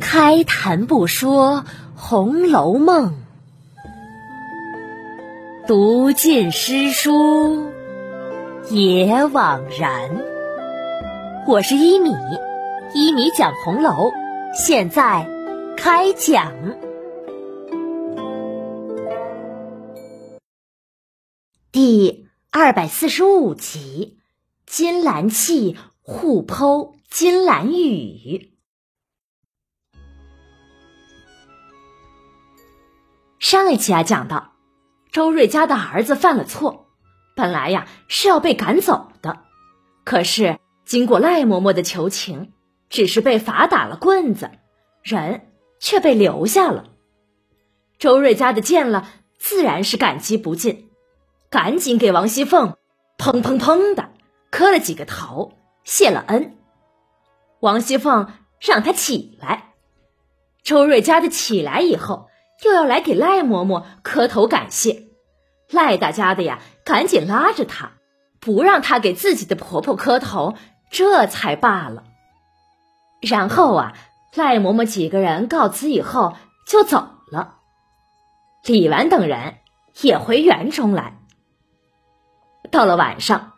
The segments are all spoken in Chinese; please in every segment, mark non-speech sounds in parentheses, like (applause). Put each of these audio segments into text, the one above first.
开谈不说《红楼梦》，读尽诗书也枉然。我是一米，一米讲红楼，现在开讲。第二百四十五集：金兰契互剖金兰语。上一期啊，讲到周瑞家的儿子犯了错，本来呀是要被赶走的，可是经过赖嬷嬷的求情，只是被罚打了棍子，人却被留下了。周瑞家的见了，自然是感激不尽。赶紧给王熙凤砰砰砰的磕了几个头，谢了恩。王熙凤让他起来，周瑞家的起来以后，又要来给赖嬷嬷磕头感谢。赖大家的呀，赶紧拉着他，不让他给自己的婆婆磕头，这才罢了。然后啊，赖嬷嬷几个人告辞以后就走了，李纨等人也回园中来。到了晚上，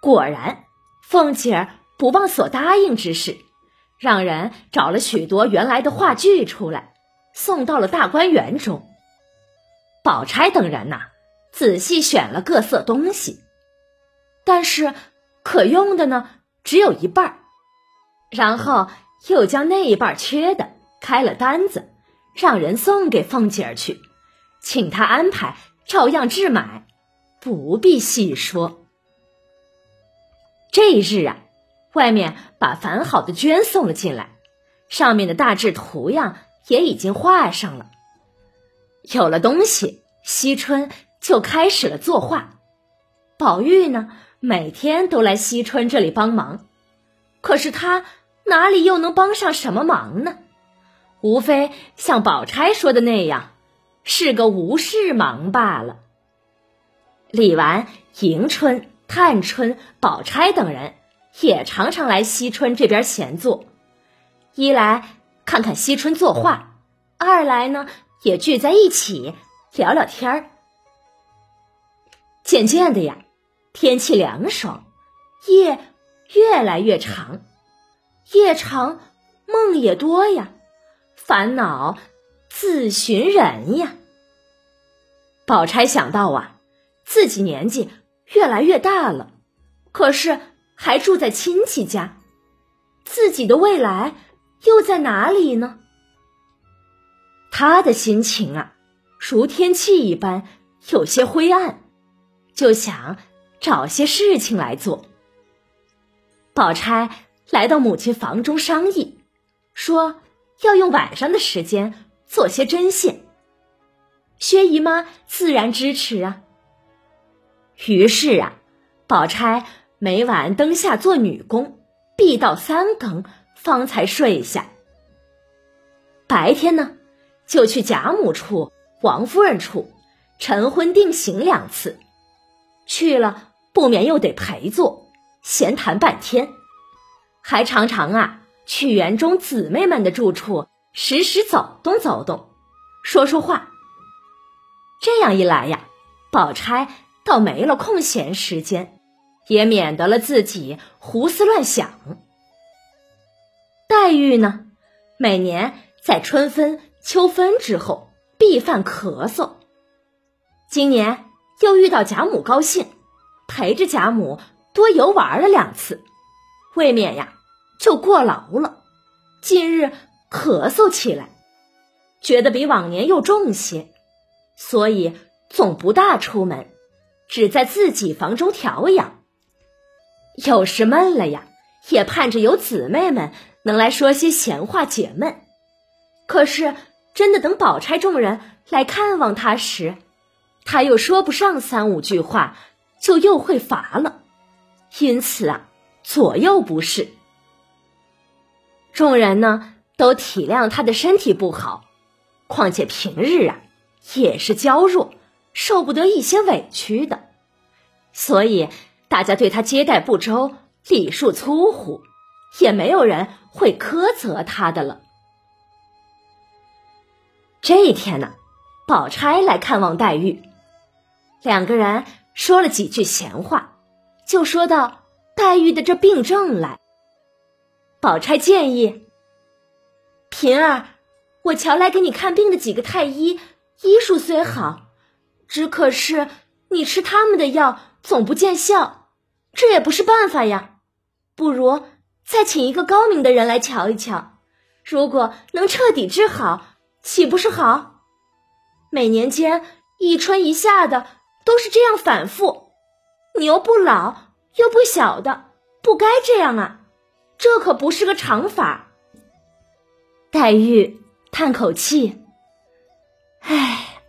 果然凤姐儿不忘所答应之事，让人找了许多原来的话剧出来，送到了大观园中。宝钗等人呐，仔细选了各色东西，但是可用的呢只有一半儿，然后又将那一半缺的开了单子，让人送给凤姐儿去，请她安排，照样置买。不必细说。这一日啊，外面把繁好的绢送了进来，上面的大致图样也已经画上了。有了东西，惜春就开始了作画。宝玉呢，每天都来惜春这里帮忙，可是他哪里又能帮上什么忙呢？无非像宝钗说的那样，是个无事忙罢了。李纨、迎春、探春、宝钗等人也常常来惜春这边闲坐，一来看看惜春作画，二来呢也聚在一起聊聊天儿。渐渐的呀，天气凉爽，夜越来越长，夜长梦也多呀，烦恼自寻人呀。宝钗想到啊。自己年纪越来越大了，可是还住在亲戚家，自己的未来又在哪里呢？他的心情啊，如天气一般，有些灰暗，就想找些事情来做。宝钗来到母亲房中商议，说要用晚上的时间做些针线。薛姨妈自然支持啊。于是啊，宝钗每晚灯下做女工，必到三更方才睡下。白天呢，就去贾母处、王夫人处晨昏定省两次，去了不免又得陪坐闲谈半天，还常常啊去园中姊妹们的住处时时走动走动，说说话。这样一来呀，宝钗。倒没了空闲时间，也免得了自己胡思乱想。黛玉呢，每年在春分、秋分之后必犯咳嗽。今年又遇到贾母高兴，陪着贾母多游玩了两次，未免呀就过劳了。近日咳嗽起来，觉得比往年又重些，所以总不大出门。只在自己房中调养，有时闷了呀，也盼着有姊妹们能来说些闲话解闷。可是真的等宝钗众人来看望他时，他又说不上三五句话，就又会乏了。因此啊，左右不是。众人呢都体谅他的身体不好，况且平日啊也是娇弱。受不得一些委屈的，所以大家对他接待不周、礼数粗忽，也没有人会苛责他的了。这一天呢，宝钗来看望黛玉，两个人说了几句闲话，就说到黛玉的这病症来。宝钗建议：“平儿，我瞧来给你看病的几个太医，医术虽好，只可是你吃他们的药总不见效，这也不是办法呀。不如再请一个高明的人来瞧一瞧，如果能彻底治好。”岂不是好？每年间一春一夏的都是这样反复，你又不老又不小的，不该这样啊！这可不是个常法。黛玉叹口气：“唉，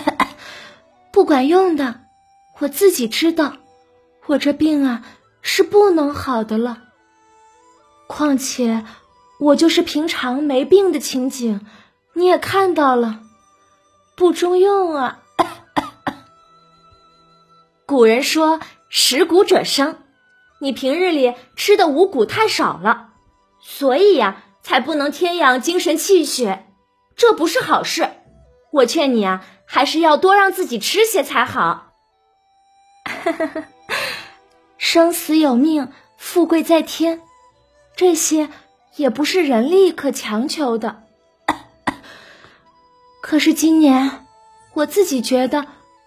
(coughs) 不管用的，我自己知道，我这病啊是不能好的了。况且我就是平常没病的情景。”你也看到了，不中用啊！(coughs) 古人说“食谷者生”，你平日里吃的五谷太少了，所以呀，才不能添养精神气血，这不是好事。我劝你啊，还是要多让自己吃些才好。(laughs) 生死有命，富贵在天，这些也不是人力可强求的。(coughs) 可是今年，我自己觉得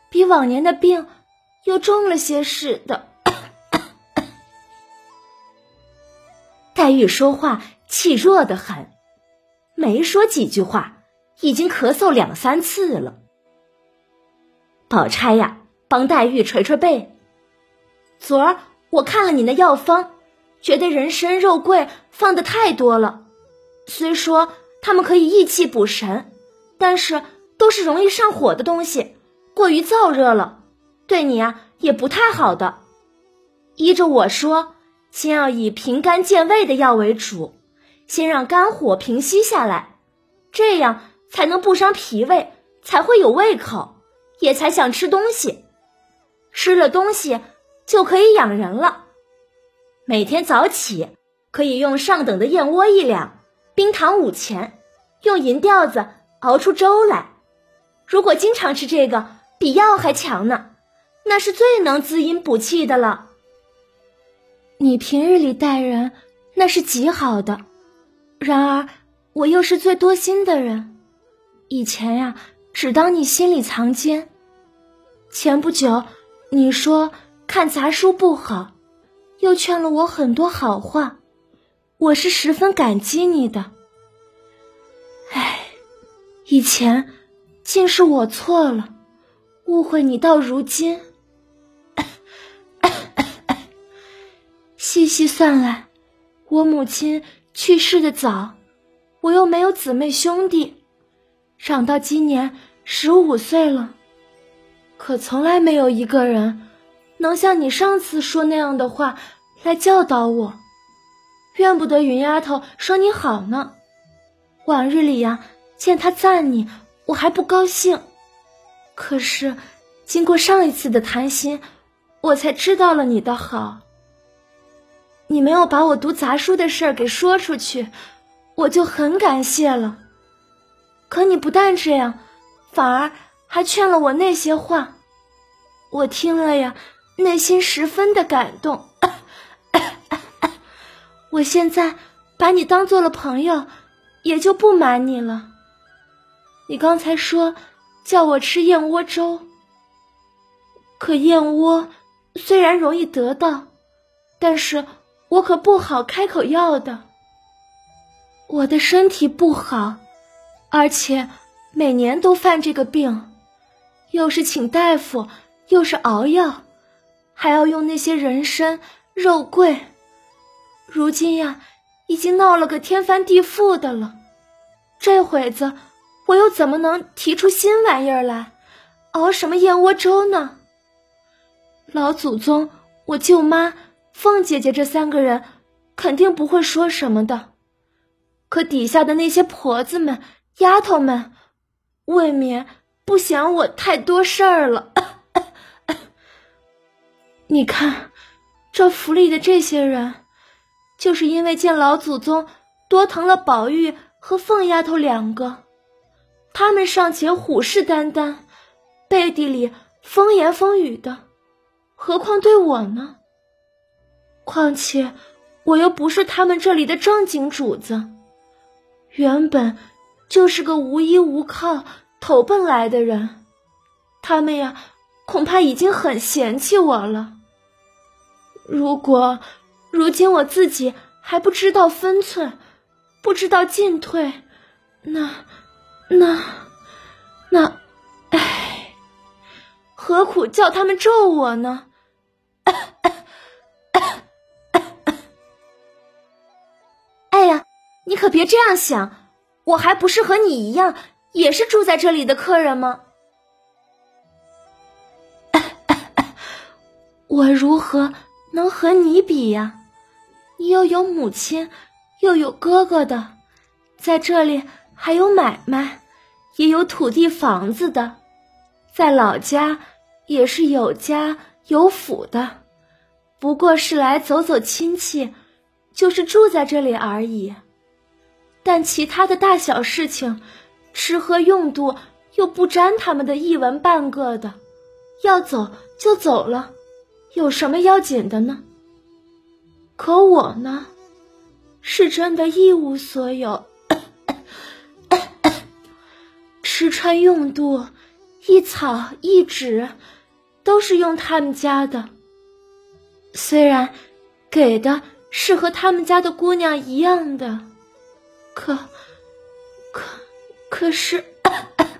比往年的病又重了些似的。黛玉说话气弱的很，没说几句话，已经咳嗽两三次了。宝钗呀，帮黛玉捶捶背。昨儿我看了你那药方，觉得人参、肉桂放的太多了，虽说他们可以益气补神。但是都是容易上火的东西，过于燥热了，对你啊也不太好的。依着我说，先要以平肝健胃的药为主，先让肝火平息下来，这样才能不伤脾胃，才会有胃口，也才想吃东西。吃了东西就可以养人了。每天早起可以用上等的燕窝一两，冰糖五钱，用银吊子。熬出粥来，如果经常吃这个，比药还强呢。那是最能滋阴补气的了。你平日里待人那是极好的，然而我又是最多心的人，以前呀只当你心里藏奸。前不久你说看杂书不好，又劝了我很多好话，我是十分感激你的。唉以前，竟是我错了，误会你到如今。(coughs) 细细算来，我母亲去世的早，我又没有姊妹兄弟，长到今年十五岁了，可从来没有一个人能像你上次说那样的话来教导我。怨不得云丫头说你好呢，往日里呀。见她赞你，我还不高兴。可是，经过上一次的谈心，我才知道了你的好。你没有把我读杂书的事儿给说出去，我就很感谢了。可你不但这样，反而还劝了我那些话，我听了呀，内心十分的感动。(coughs) 我现在把你当做了朋友，也就不瞒你了。你刚才说叫我吃燕窝粥，可燕窝虽然容易得到，但是我可不好开口要的。我的身体不好，而且每年都犯这个病，又是请大夫，又是熬药，还要用那些人参、肉桂，如今呀，已经闹了个天翻地覆的了。这会子。我又怎么能提出新玩意儿来，熬什么燕窝粥呢？老祖宗、我舅妈、凤姐姐这三个人肯定不会说什么的，可底下的那些婆子们、丫头们，未免不嫌我太多事儿了。你看，这府里的这些人，就是因为见老祖宗多疼了宝玉和凤丫头两个，他们尚且虎视眈眈，背地里风言风语的，何况对我呢？况且我又不是他们这里的正经主子，原本就是个无依无靠、投奔来的人，他们呀，恐怕已经很嫌弃我了。如果如今我自己还不知道分寸，不知道进退，那那那，唉，何苦叫他们咒我呢？哎呀，你可别这样想，我还不是和你一样，也是住在这里的客人吗？我如何？能和你比呀？你又有母亲，又有哥哥的，在这里还有买卖，也有土地房子的，在老家也是有家有府的，不过是来走走亲戚，就是住在这里而已。但其他的大小事情，吃喝用度又不沾他们的一文半个的，要走就走了。有什么要紧的呢？可我呢，是真的一无所有，(coughs) 吃穿用度，一草一纸，都是用他们家的。虽然给的是和他们家的姑娘一样的，可可可是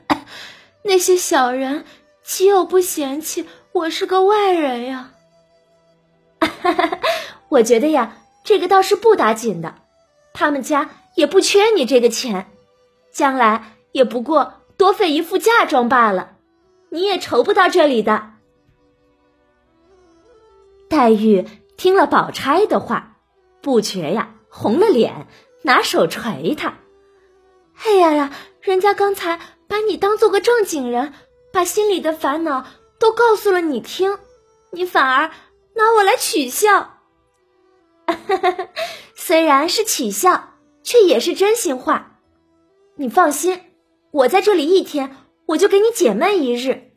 (coughs) 那些小人岂有不嫌弃我是个外人呀？(laughs) 我觉得呀，这个倒是不打紧的，他们家也不缺你这个钱，将来也不过多费一副嫁妆罢了，你也愁不到这里的。黛玉听了宝钗的话，不觉呀红了脸，拿手捶他：“哎呀呀，人家刚才把你当做个正经人，把心里的烦恼都告诉了你听，你反而……”拿我来取笑，(laughs) 虽然是取笑，却也是真心话。你放心，我在这里一天，我就给你解闷一日。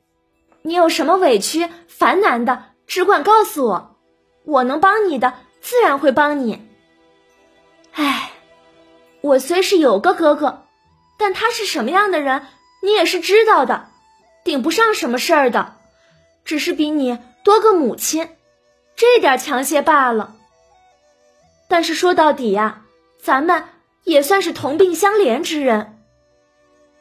你有什么委屈、烦难的，只管告诉我，我能帮你的，自然会帮你。哎，我虽是有个哥哥，但他是什么样的人，你也是知道的，顶不上什么事儿的，只是比你多个母亲。这点强些罢了，但是说到底呀，咱们也算是同病相怜之人。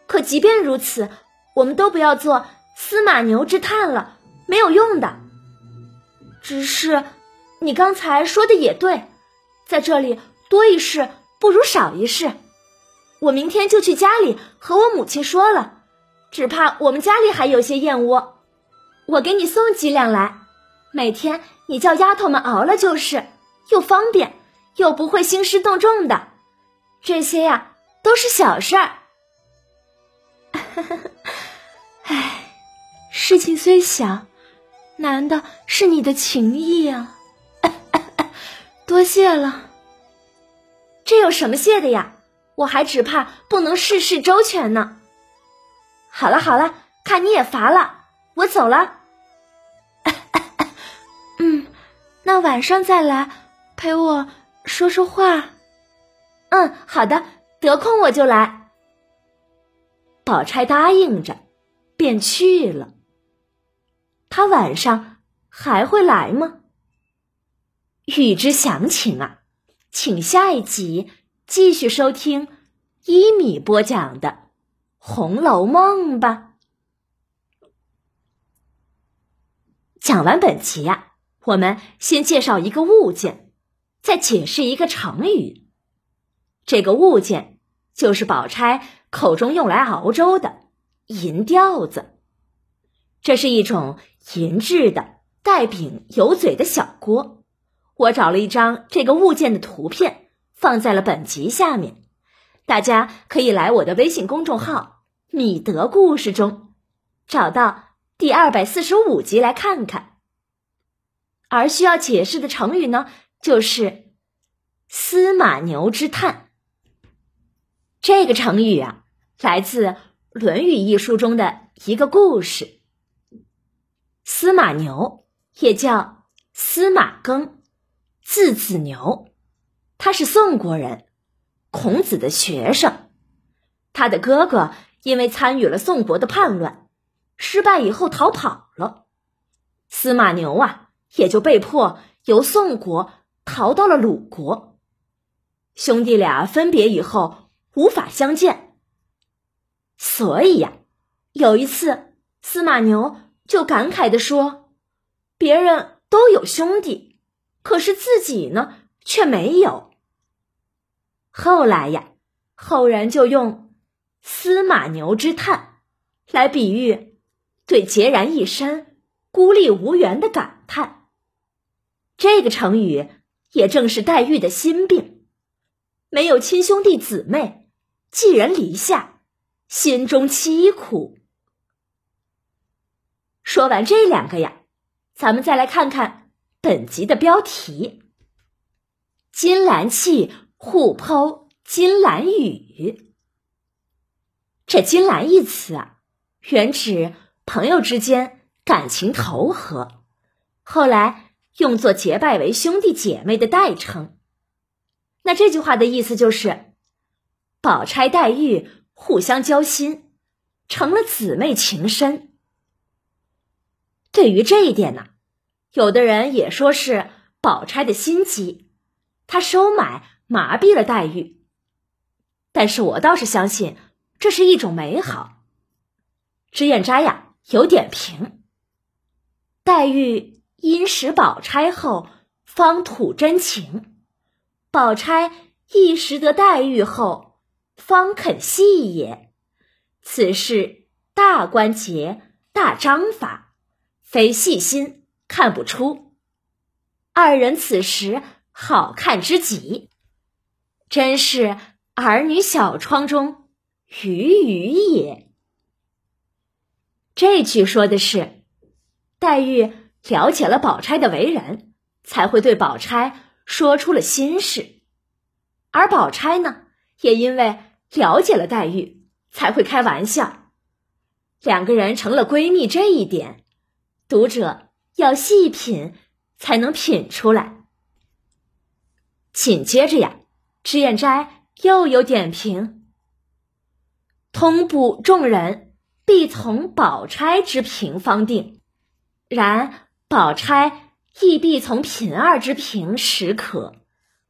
可即便如此，我们都不要做司马牛之叹了，没有用的。只是你刚才说的也对，在这里多一事不如少一事。我明天就去家里和我母亲说了，只怕我们家里还有些燕窝，我给你送几两来，每天。你叫丫头们熬了就是，又方便，又不会兴师动众的，这些呀都是小事儿。(laughs) 唉，事情虽小，难的是你的情谊啊！(laughs) 多谢了，这有什么谢的呀？我还只怕不能事事周全呢。好了好了，看你也乏了，我走了。那晚上再来陪我说说话。嗯，好的，得空我就来。宝钗答应着，便去了。他晚上还会来吗？欲知详情啊，请下一集继续收听一米播讲的《红楼梦》吧。讲完本集呀。我们先介绍一个物件，再解释一个成语。这个物件就是宝钗口中用来熬粥的银吊子。这是一种银制的带柄有嘴的小锅。我找了一张这个物件的图片，放在了本集下面，大家可以来我的微信公众号“米德故事”中找到第二百四十五集来看看。而需要解释的成语呢，就是“司马牛之叹。这个成语啊，来自《论语》一书中的一个故事。司马牛也叫司马耕，字子牛，他是宋国人，孔子的学生。他的哥哥因为参与了宋国的叛乱，失败以后逃跑了，司马牛啊也就被迫由宋国逃到了鲁国。兄弟俩分别以后无法相见，所以呀，有一次司马牛。就感慨的说：“别人都有兄弟，可是自己呢却没有。”后来呀，后人就用“司马牛之叹”来比喻对孑然一身、孤立无援的感叹。这个成语也正是黛玉的心病，没有亲兄弟姊妹，寄人篱下，心中凄苦。说完这两个呀，咱们再来看看本集的标题：“金兰气互剖金兰语。”这“金兰”一词啊，原指朋友之间感情投合，后来用作结拜为兄弟姐妹的代称。那这句话的意思就是，宝钗、黛玉互相交心，成了姊妹情深。对于这一点呢，有的人也说是宝钗的心机，她收买麻痹了黛玉。但是我倒是相信这是一种美好。脂砚斋呀有点评：黛玉因识宝钗后，方吐真情；宝钗亦识得黛玉后，方肯细也。此事大关节，大章法。非细心看不出，二人此时好看之极，真是儿女小窗中鱼鱼也。这句说的是，黛玉了解了宝钗的为人，才会对宝钗说出了心事；而宝钗呢，也因为了解了黛玉，才会开玩笑。两个人成了闺蜜，这一点。读者要细品，才能品出来。紧接着呀，脂砚斋又有点评：通部众人必从宝钗之评方定，然宝钗亦必从品二之评始可，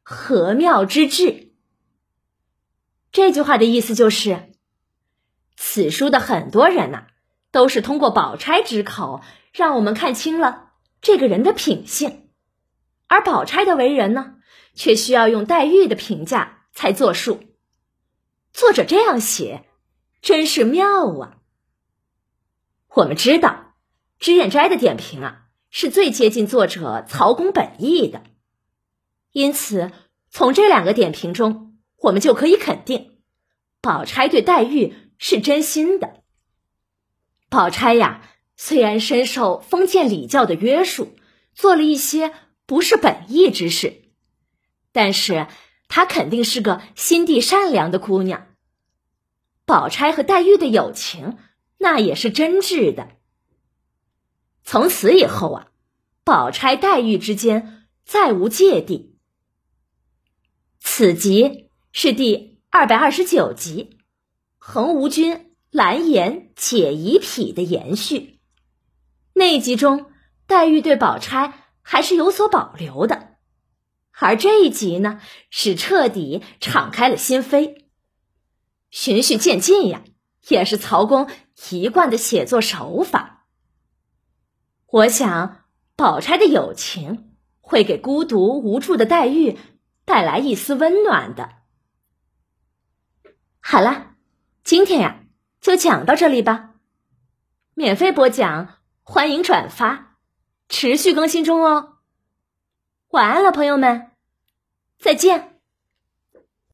何妙之至？这句话的意思就是，此书的很多人呐，都是通过宝钗之口。让我们看清了这个人的品性，而宝钗的为人呢，却需要用黛玉的评价才作数。作者这样写，真是妙啊！我们知道，脂砚斋的点评啊，是最接近作者曹公本意的，因此从这两个点评中，我们就可以肯定，宝钗对黛玉是真心的。宝钗呀。虽然深受封建礼教的约束，做了一些不是本意之事，但是她肯定是个心地善良的姑娘。宝钗和黛玉的友情，那也是真挚的。从此以后啊，宝钗黛玉之间再无芥蒂。此集是第二百二十九集，横无君蓝颜解疑癖的延续。那集中，黛玉对宝钗还是有所保留的，而这一集呢，是彻底敞开了心扉。循序渐进呀，也是曹公一贯的写作手法。我想，宝钗的友情会给孤独无助的黛玉带来一丝温暖的。好了，今天呀，就讲到这里吧。免费播讲。欢迎转发，持续更新中哦。晚安了，朋友们，再见。